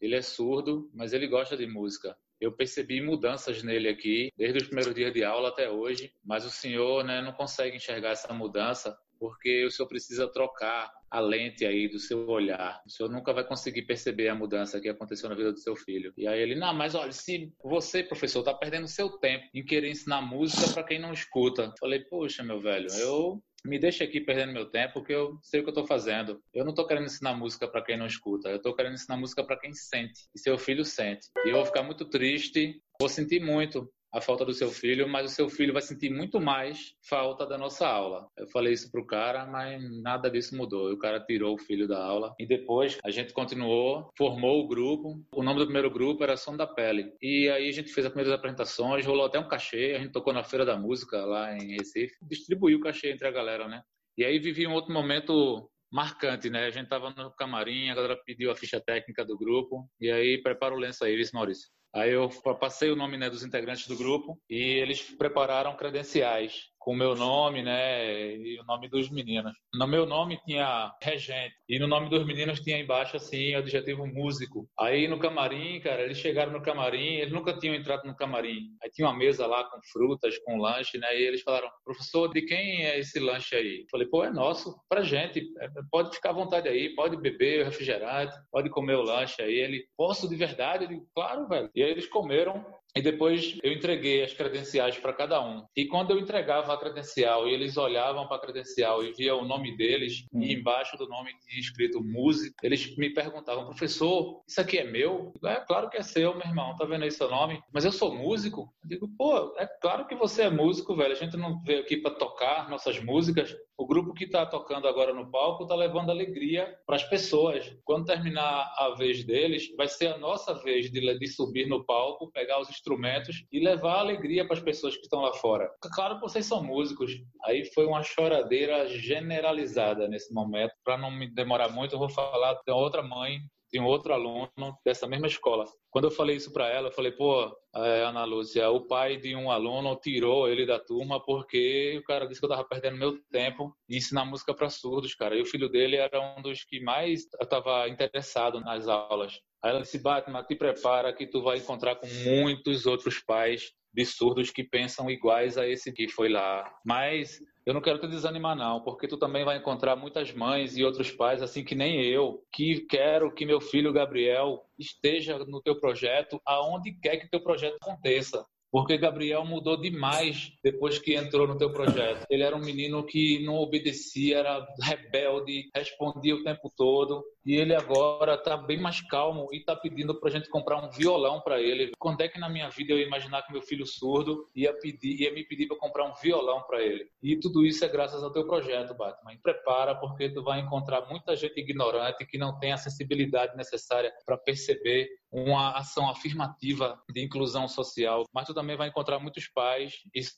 Ele é surdo, mas ele gosta de música. Eu percebi mudanças nele aqui, desde os primeiros dias de aula até hoje, mas o senhor né, não consegue enxergar essa mudança porque o senhor precisa trocar a lente aí do seu olhar. O senhor nunca vai conseguir perceber a mudança que aconteceu na vida do seu filho. E aí ele, não, mas olha, se você, professor, está perdendo seu tempo em querer ensinar música para quem não escuta. Eu falei, poxa, meu velho, eu me deixa aqui perdendo meu tempo, porque eu sei o que eu estou fazendo. Eu não estou querendo ensinar música para quem não escuta, eu estou querendo ensinar música para quem sente. E seu filho sente. E eu vou ficar muito triste, vou sentir muito a falta do seu filho, mas o seu filho vai sentir muito mais falta da nossa aula. Eu falei isso pro cara, mas nada disso mudou. O cara tirou o filho da aula e depois a gente continuou, formou o grupo. O nome do primeiro grupo era Som da Pele. E aí a gente fez as primeiras apresentações, rolou até um cachê, a gente tocou na Feira da Música lá em Recife, distribuiu o cachê entre a galera, né? E aí vivi um outro momento marcante, né? A gente tava no camarim, a galera pediu a ficha técnica do grupo, e aí prepara o lenço aí, Maurício. Aí eu passei o nome né, dos integrantes do grupo e eles prepararam credenciais com o meu nome, né, e o nome dos meninos. No meu nome tinha regente e no nome dos meninos tinha embaixo assim, adjetivo músico. Aí no camarim, cara, eles chegaram no camarim, eles nunca tinham entrado no camarim. Aí tinha uma mesa lá com frutas, com lanche, né, e eles falaram: "Professor, de quem é esse lanche aí?" Eu falei: "Pô, é nosso, pra gente. É, pode ficar à vontade aí, pode beber o refrigerante, pode comer o lanche aí." Ele: "Posso de verdade?" Ele: "Claro, velho." E aí eles comeram e depois eu entreguei as credenciais para cada um. E quando eu entregava a credencial e eles olhavam para a credencial e via o nome deles hum. e embaixo do nome tinha escrito música, eles me perguntavam, professor, isso aqui é meu? é claro que é seu, meu irmão, tá vendo aí seu nome? Mas eu sou músico? Eu digo, pô, é claro que você é músico, velho. A gente não veio aqui para tocar nossas músicas. O grupo que está tocando agora no palco está levando alegria para as pessoas. Quando terminar a vez deles, vai ser a nossa vez de, de subir no palco, pegar os instrumentos e levar alegria para as pessoas que estão lá fora. Claro que vocês são músicos. Aí foi uma choradeira generalizada nesse momento. Para não me demorar muito, eu vou falar de outra mãe de um outro aluno dessa mesma escola. Quando eu falei isso para ela, eu falei, pô, é, Ana Lúcia, o pai de um aluno tirou ele da turma porque o cara disse que eu tava perdendo meu tempo em ensinar música para surdos, cara. E o filho dele era um dos que mais estava interessado nas aulas. Aí ela disse, Batman, te prepara que tu vai encontrar com muitos outros pais de surdos que pensam iguais a esse que foi lá. Mas eu não quero te desanimar não, porque tu também vai encontrar muitas mães e outros pais, assim que nem eu, que quero que meu filho Gabriel esteja no teu projeto, aonde quer que teu projeto aconteça porque Gabriel mudou demais depois que entrou no teu projeto. Ele era um menino que não obedecia, era rebelde, respondia o tempo todo, e ele agora está bem mais calmo e está pedindo para a gente comprar um violão para ele. Quando é que na minha vida eu ia imaginar que meu filho surdo ia, pedir, ia me pedir para comprar um violão para ele? E tudo isso é graças ao teu projeto, Batman. E prepara, porque tu vai encontrar muita gente ignorante que não tem a sensibilidade necessária para perceber uma ação afirmativa de inclusão social, mas tu também vai encontrar muitos pais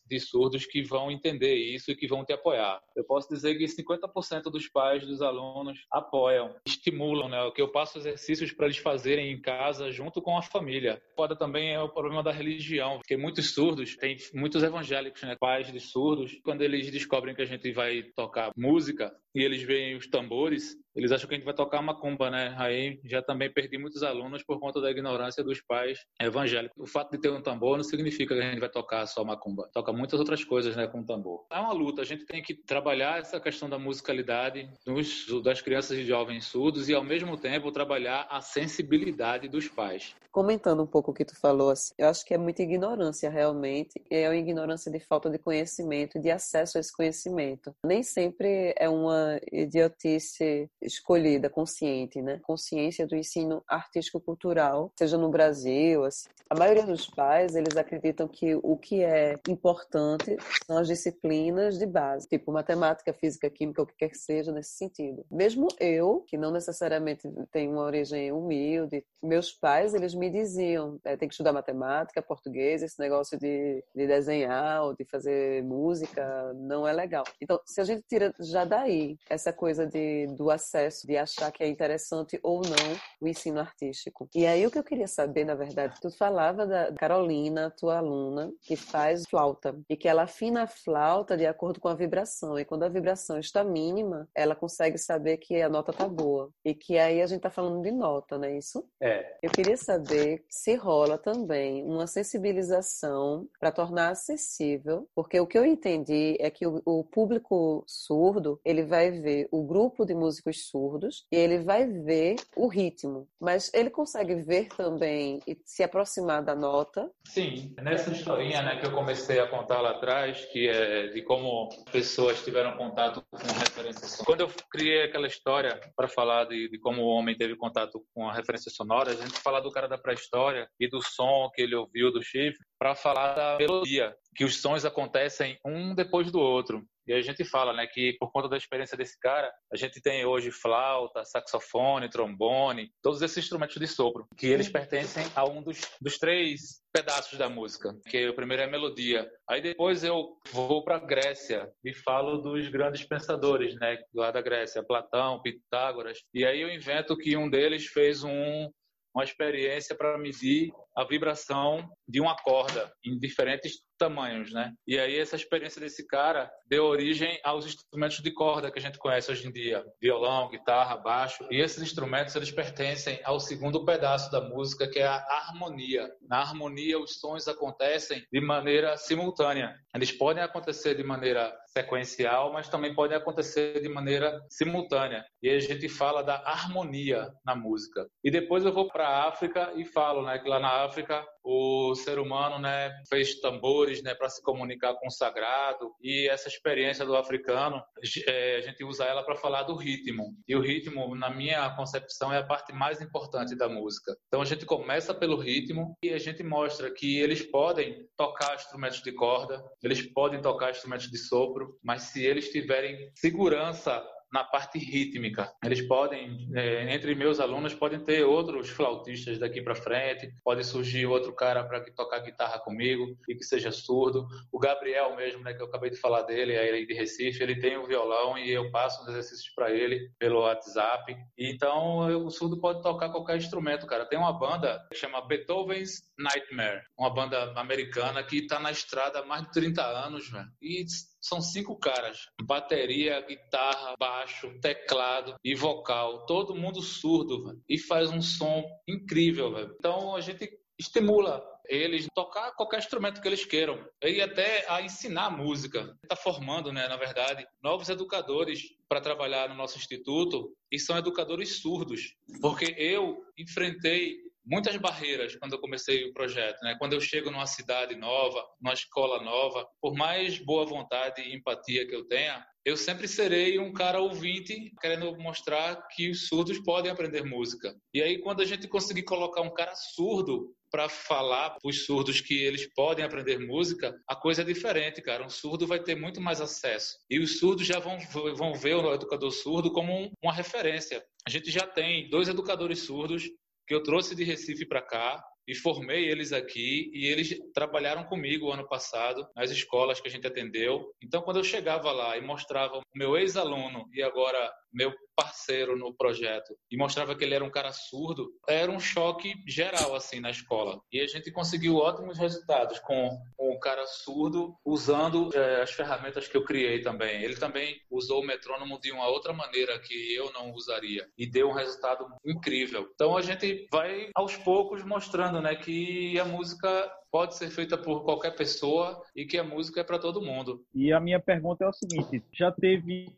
de surdos que vão entender isso e que vão te apoiar. Eu posso dizer que 50% dos pais dos alunos apoiam, estimulam, né? Que eu passo exercícios para eles fazerem em casa junto com a família. Pode também é o problema da religião, porque muitos surdos, tem muitos evangélicos, né? Pais de surdos, quando eles descobrem que a gente vai tocar música e eles veem os tambores, eles acham que a gente vai tocar macumba, né? Aí já também perdi muitos alunos por conta da ignorância dos pais evangélicos. O fato de ter um tambor não significa que a gente vai tocar só macumba. Toca muitas outras coisas, né, com o tambor. É uma luta, a gente tem que trabalhar essa questão da musicalidade dos, das crianças e jovens surdos e ao mesmo tempo trabalhar a sensibilidade dos pais. Comentando um pouco o que tu falou, assim, eu acho que é muita ignorância realmente, é uma ignorância de falta de conhecimento, de acesso a esse conhecimento. Nem sempre é uma idiotice escolhida, consciente, né? Consciência do ensino artístico-cultural, seja no Brasil, assim. A maioria dos pais, eles acreditam que o que é importante são as disciplinas de base, tipo matemática, física, química, o que quer que seja nesse sentido. Mesmo eu, que não necessariamente tenho uma origem humilde, meus pais, eles me diziam, é, tem que estudar matemática, português, esse negócio de, de desenhar ou de fazer música não é legal. Então, se a gente tira já daí essa coisa de, do acesso processo de achar que é interessante ou não o ensino artístico. E aí o que eu queria saber, na verdade, tu falava da Carolina, tua aluna, que faz flauta e que ela afina a flauta de acordo com a vibração. E quando a vibração está mínima, ela consegue saber que a nota tá boa. E que aí a gente tá falando de nota, não é isso? É. Eu queria saber se rola também uma sensibilização para tornar acessível, porque o que eu entendi é que o, o público surdo, ele vai ver o grupo de músicos surdos e ele vai ver o ritmo, mas ele consegue ver também e se aproximar da nota. Sim, nessa historinha né, que eu comecei a contar lá atrás, que é de como pessoas tiveram contato com referências. Quando eu criei aquela história para falar de, de, como o homem teve contato com a referência sonora, a gente fala do cara da pré-história e do som que ele ouviu do chifre, para falar da melodia, que os sons acontecem um depois do outro. E a gente fala, né, que por conta da experiência desse cara, a gente tem hoje flauta, saxofone, trombone, todos esses instrumentos de sopro, que eles pertencem a um dos, dos três pedaços da música, que o primeiro é a melodia. Aí depois eu vou para a Grécia e falo dos grandes pensadores, né, lá da Grécia, Platão, Pitágoras. E aí eu invento que um deles fez um uma experiência para medir a vibração de uma corda em diferentes tamanhos, né? E aí essa experiência desse cara deu origem aos instrumentos de corda que a gente conhece hoje em dia, violão, guitarra, baixo. E esses instrumentos eles pertencem ao segundo pedaço da música, que é a harmonia. Na harmonia os sons acontecem de maneira simultânea. Eles podem acontecer de maneira sequencial, mas também podem acontecer de maneira simultânea. E a gente fala da harmonia na música. E depois eu vou para a África e falo, né, que lá na África o ser humano, né, fez tambores, né, para se comunicar com o sagrado. E essa experiência do africano, é, a gente usa ela para falar do ritmo. E o ritmo, na minha concepção, é a parte mais importante da música. Então a gente começa pelo ritmo e a gente mostra que eles podem tocar instrumentos de corda, eles podem tocar instrumentos de sopro, mas se eles tiverem segurança na parte rítmica. Eles podem, é, entre meus alunos, podem ter outros flautistas daqui para frente, pode surgir outro cara para tocar guitarra comigo e que seja surdo. O Gabriel mesmo, né, que eu acabei de falar dele, aí de Recife, ele tem um violão e eu passo os exercícios para ele pelo WhatsApp. Então, o surdo pode tocar qualquer instrumento, cara. Tem uma banda que chama Beethoven's Nightmare, uma banda americana que está na estrada há mais de 30 anos, velho. E são cinco caras: bateria, guitarra, baixo, teclado e vocal. Todo mundo surdo, véio, e faz um som incrível, véio. Então a gente estimula eles tocar qualquer instrumento que eles queiram e até a ensinar música. Está formando, né, na verdade, novos educadores para trabalhar no nosso instituto e são educadores surdos, porque eu enfrentei muitas barreiras quando eu comecei o projeto, né? Quando eu chego numa cidade nova, numa escola nova, por mais boa vontade e empatia que eu tenha, eu sempre serei um cara ouvinte querendo mostrar que os surdos podem aprender música. E aí quando a gente conseguir colocar um cara surdo para falar para os surdos que eles podem aprender música, a coisa é diferente, cara. Um surdo vai ter muito mais acesso. E os surdos já vão, vão ver o educador surdo como um, uma referência. A gente já tem dois educadores surdos que eu trouxe de Recife para cá e formei eles aqui e eles trabalharam comigo ano passado nas escolas que a gente atendeu. Então, quando eu chegava lá e mostrava o meu ex-aluno e agora meu parceiro no projeto e mostrava que ele era um cara surdo, era um choque geral assim na escola. E a gente conseguiu ótimos resultados com, o cara surdo usando é, as ferramentas que eu criei também. Ele também usou o metrônomo de uma outra maneira que eu não usaria e deu um resultado incrível. Então a gente vai aos poucos mostrando, né, que a música pode ser feita por qualquer pessoa e que a música é para todo mundo. E a minha pergunta é o seguinte: já teve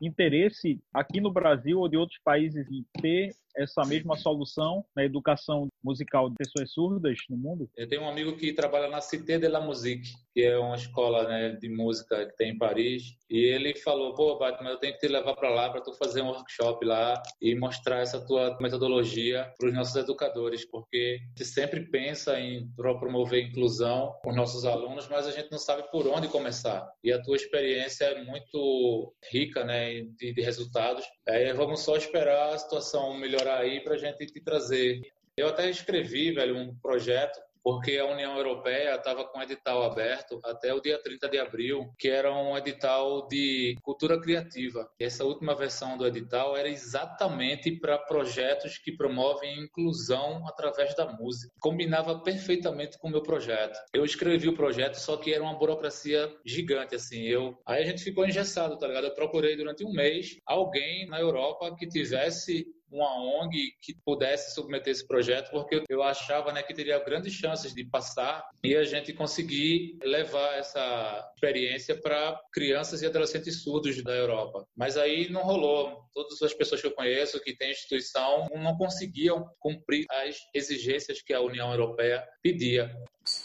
interesse aqui no Brasil ou de outros países em ter essa mesma solução na educação musical de pessoas surdas no mundo? Eu tenho um amigo que trabalha na Cité de la Musique, que é uma escola né, de música que tem em Paris, e ele falou: pô, Batman, eu tenho que te levar para lá para tu fazer um workshop lá e mostrar essa tua metodologia para os nossos educadores, porque a gente sempre pensa em promover inclusão com os nossos alunos, mas a gente não sabe por onde começar. E a tua experiência é muito rica, né, de, de resultados. Aí vamos só esperar a situação melhorar aí para a gente te trazer. Eu até escrevi, velho, um projeto porque a União Europeia estava com um edital aberto até o dia 30 de abril, que era um edital de cultura criativa. Essa última versão do edital era exatamente para projetos que promovem inclusão através da música. Combinava perfeitamente com o meu projeto. Eu escrevi o projeto, só que era uma burocracia gigante, assim. Eu... Aí a gente ficou engessado, tá ligado? Eu procurei durante um mês alguém na Europa que tivesse uma ONG que pudesse submeter esse projeto, porque eu achava né, que teria grandes chances de passar e a gente conseguir levar essa experiência para crianças e adolescentes surdos da Europa. Mas aí não rolou. Todas as pessoas que eu conheço que têm instituição não conseguiam cumprir as exigências que a União Europeia pedia.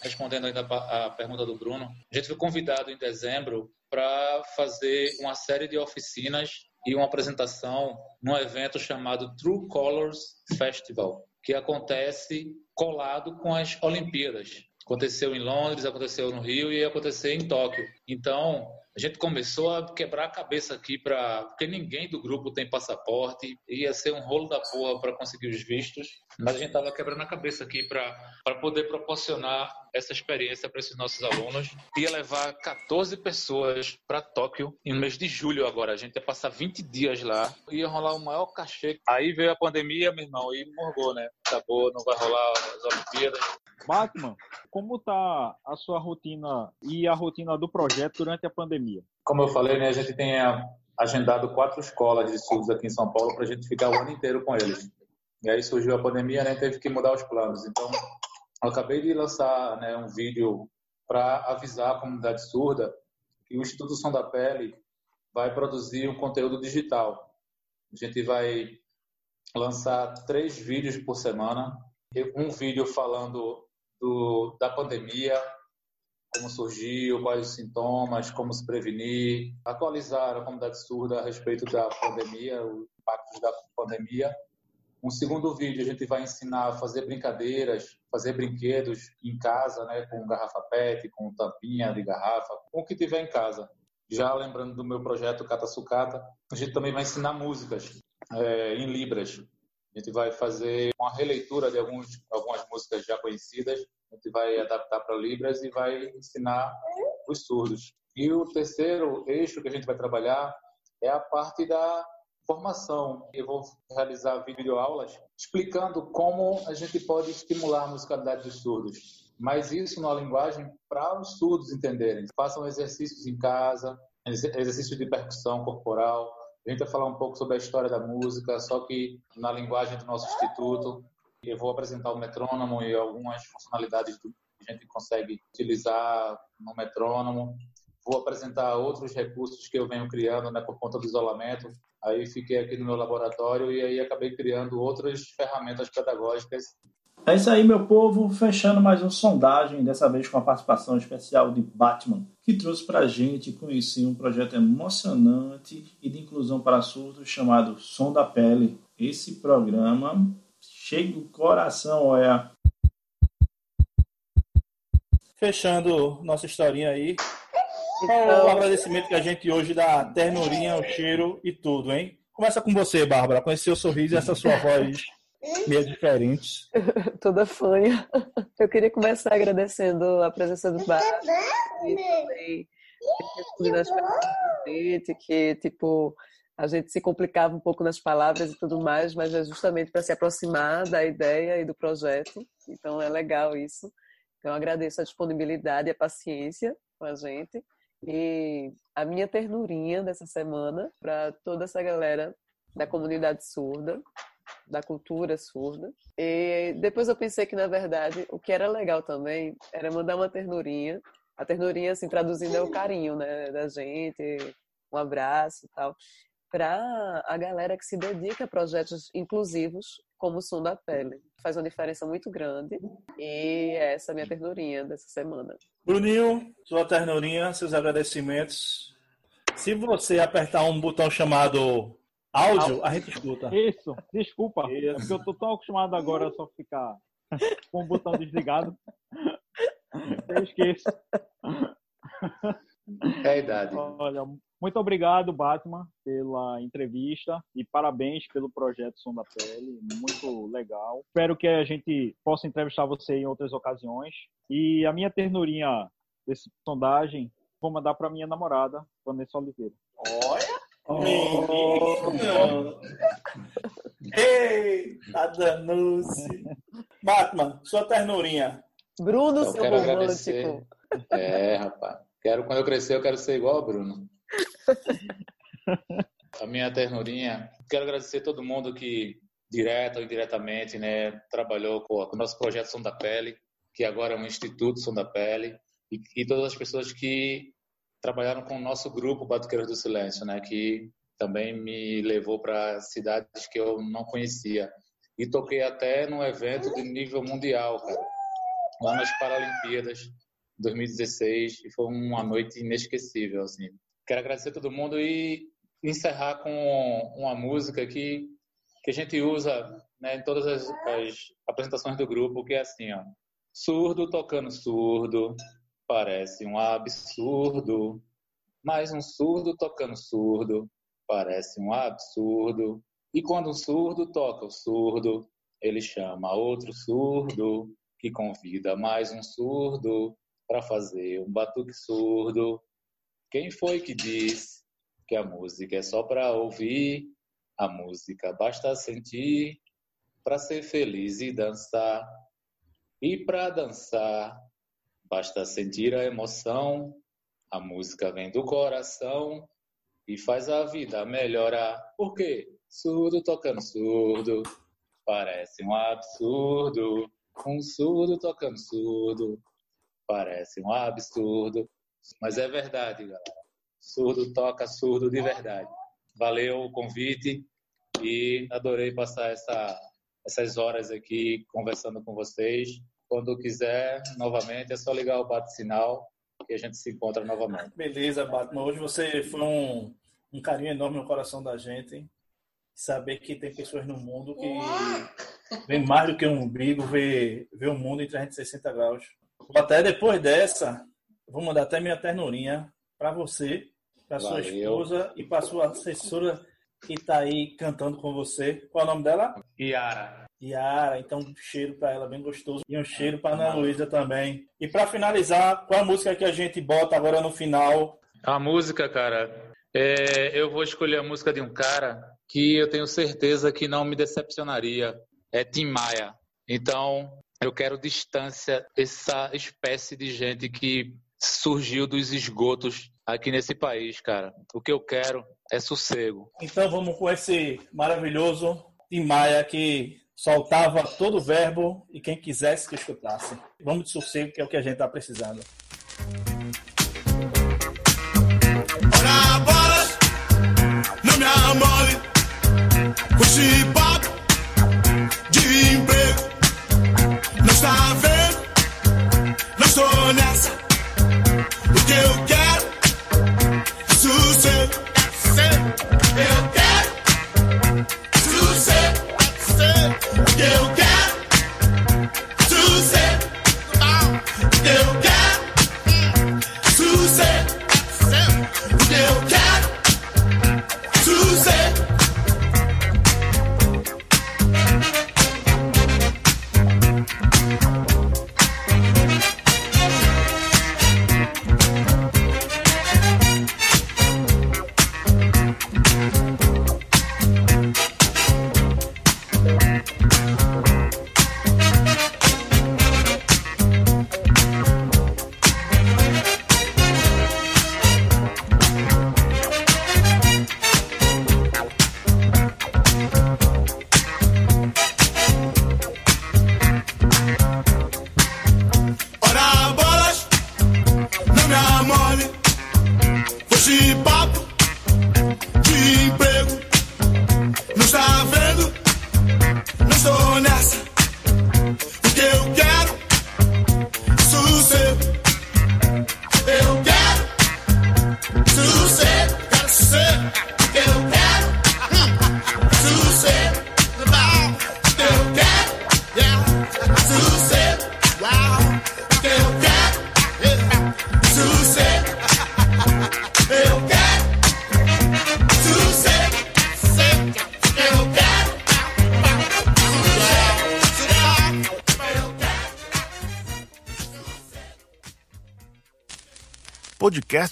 Respondendo ainda a pergunta do Bruno, a gente foi convidado em dezembro para fazer uma série de oficinas e uma apresentação num evento chamado True Colors Festival, que acontece colado com as Olimpíadas. Aconteceu em Londres, aconteceu no Rio e ia acontecer em Tóquio. Então, a gente começou a quebrar a cabeça aqui para porque ninguém do grupo tem passaporte, ia ser um rolo da porra para conseguir os vistos, mas a gente tava quebrando a cabeça aqui para poder proporcionar essa experiência para esses nossos alunos. Ia levar 14 pessoas para Tóquio no mês de julho agora. A gente ia passar 20 dias lá, ia rolar o maior cachê. Aí veio a pandemia, meu irmão, e morgou, né? Acabou, não vai rolar as Olimpíadas. Batman, como tá a sua rotina e a rotina do projeto durante a pandemia? Como eu falei, né, a gente tem agendado quatro escolas de estudos aqui em São Paulo para a gente ficar o ano inteiro com eles. E aí surgiu a pandemia, né, teve que mudar os planos. Então, eu acabei de lançar né, um vídeo para avisar a comunidade surda que o Instituto Som da Pele vai produzir um conteúdo digital. A gente vai lançar três vídeos por semana. Um vídeo falando do, da pandemia, como surgiu, quais os sintomas, como se prevenir, atualizar a comunidade surda a respeito da pandemia, os impactos da pandemia. Um segundo vídeo a gente vai ensinar a fazer brincadeiras, fazer brinquedos em casa, né, com garrafa PET, com tampinha de garrafa, com o que tiver em casa. Já lembrando do meu projeto Cata Sucata, a gente também vai ensinar músicas é, em libras. A gente vai fazer uma releitura de alguns, algumas músicas já conhecidas, a gente vai adaptar para Libras e vai ensinar os surdos. E o terceiro eixo que a gente vai trabalhar é a parte da formação. Eu vou realizar videoaulas explicando como a gente pode estimular a musicalidade dos surdos. Mas isso numa linguagem para os surdos entenderem. Façam exercícios em casa, exercícios de percussão corporal, a gente vai falar um pouco sobre a história da música, só que na linguagem do nosso instituto. Eu vou apresentar o metrônomo e algumas funcionalidades que a gente consegue utilizar no metrônomo. Vou apresentar outros recursos que eu venho criando né, por conta do isolamento. Aí fiquei aqui no meu laboratório e aí acabei criando outras ferramentas pedagógicas é isso aí, meu povo. Fechando mais uma sondagem, dessa vez com a participação especial de Batman, que trouxe para a gente conhecer um projeto emocionante e de inclusão para surdos chamado Som da Pele. Esse programa chega o coração, olha. Fechando nossa historinha aí. Então... O agradecimento que a gente hoje dá a ternurinha, o cheiro e tudo, hein? Começa com você, Bárbara. Conhecer o sorriso e essa sua voz meio diferentes. Toda fanha. Eu queria começar agradecendo a presença do Bar e também gente, que tipo a gente se complicava um pouco nas palavras e tudo mais, mas é justamente para se aproximar da ideia e do projeto. Então é legal isso. Então agradeço a disponibilidade e a paciência com a gente e a minha ternurinha dessa semana para toda essa galera da comunidade surda da cultura surda. E depois eu pensei que, na verdade, o que era legal também era mandar uma ternurinha. A ternurinha, assim, traduzindo é o carinho, né, da gente, um abraço e tal, para a galera que se dedica a projetos inclusivos como o Som da Pele. Faz uma diferença muito grande e essa é a minha ternurinha dessa semana. Bruninho, sua ternurinha, seus agradecimentos. Se você apertar um botão chamado Áudio, a gente escuta. Isso, desculpa. Isso. É porque eu tô tão acostumado agora a só ficar com o botão desligado. Eu esqueço. É a idade. Olha, muito obrigado, Batman, pela entrevista e parabéns pelo projeto Som da Pele. Muito legal. Espero que a gente possa entrevistar você em outras ocasiões. E a minha ternurinha desse sondagem vou mandar para minha namorada, Vanessa Oliveira. Olha! Menino! Eita, danuce! Batman, sua ternurinha. Bruno, então, seu romântico. Agradecer. É, rapaz. Quero, quando eu crescer, eu quero ser igual ao Bruno. A minha ternurinha. Quero agradecer a todo mundo que, direto ou indiretamente, né, trabalhou com o nosso projeto Som da Pele, que agora é um Instituto Som da Pele, e, e todas as pessoas que trabalharam com o nosso grupo Batuqueiros do Silêncio, né, que também me levou para cidades que eu não conhecia. E toquei até num evento de nível mundial, cara, lá nas Paralimpíadas 2016, e foi uma noite inesquecível, assim. Quero agradecer a todo mundo e encerrar com uma música que, que a gente usa né, em todas as, as apresentações do grupo, que é assim, ó. Surdo tocando surdo, parece um absurdo. Mais um surdo tocando surdo, parece um absurdo. E quando um surdo toca o surdo, ele chama outro surdo, que convida mais um surdo para fazer um batuque surdo. Quem foi que diz que a música é só para ouvir? A música basta sentir para ser feliz e dançar. E para dançar, basta sentir a emoção. A música vem do coração e faz a vida melhorar. Por quê? Surdo tocando surdo, parece um absurdo. Um surdo tocando surdo, parece um absurdo. Mas é verdade, galera. Surdo toca surdo de verdade. Valeu o convite e adorei passar essa, essas horas aqui conversando com vocês. Quando quiser, novamente, é só ligar o bate-sinal que a gente se encontra novamente. Beleza, Batman. Hoje você foi um, um carinho enorme no coração da gente saber que tem pessoas no mundo que vem mais do que um umbigo, vê, vê o mundo em 360 graus. Até depois dessa, vou mandar até minha ternurinha para você, para sua esposa e para sua assessora que está aí cantando com você. Qual é o nome dela? Yara. Yara, então um cheiro para ela bem gostoso e um cheiro para Ana Luísa também. E para finalizar, qual a música que a gente bota agora no final? A música, cara, é, eu vou escolher a música de um cara que eu tenho certeza que não me decepcionaria. É Tim Maia. Então, eu quero distância essa espécie de gente que surgiu dos esgotos aqui nesse país, cara. O que eu quero é sossego. Então vamos com esse maravilhoso Tim Maia que soltava todo o verbo e quem quisesse que escutasse. Vamos de sossego, que é o que a gente está precisando.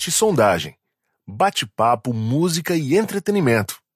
Podcast Sondagem. Bate-papo, música e entretenimento.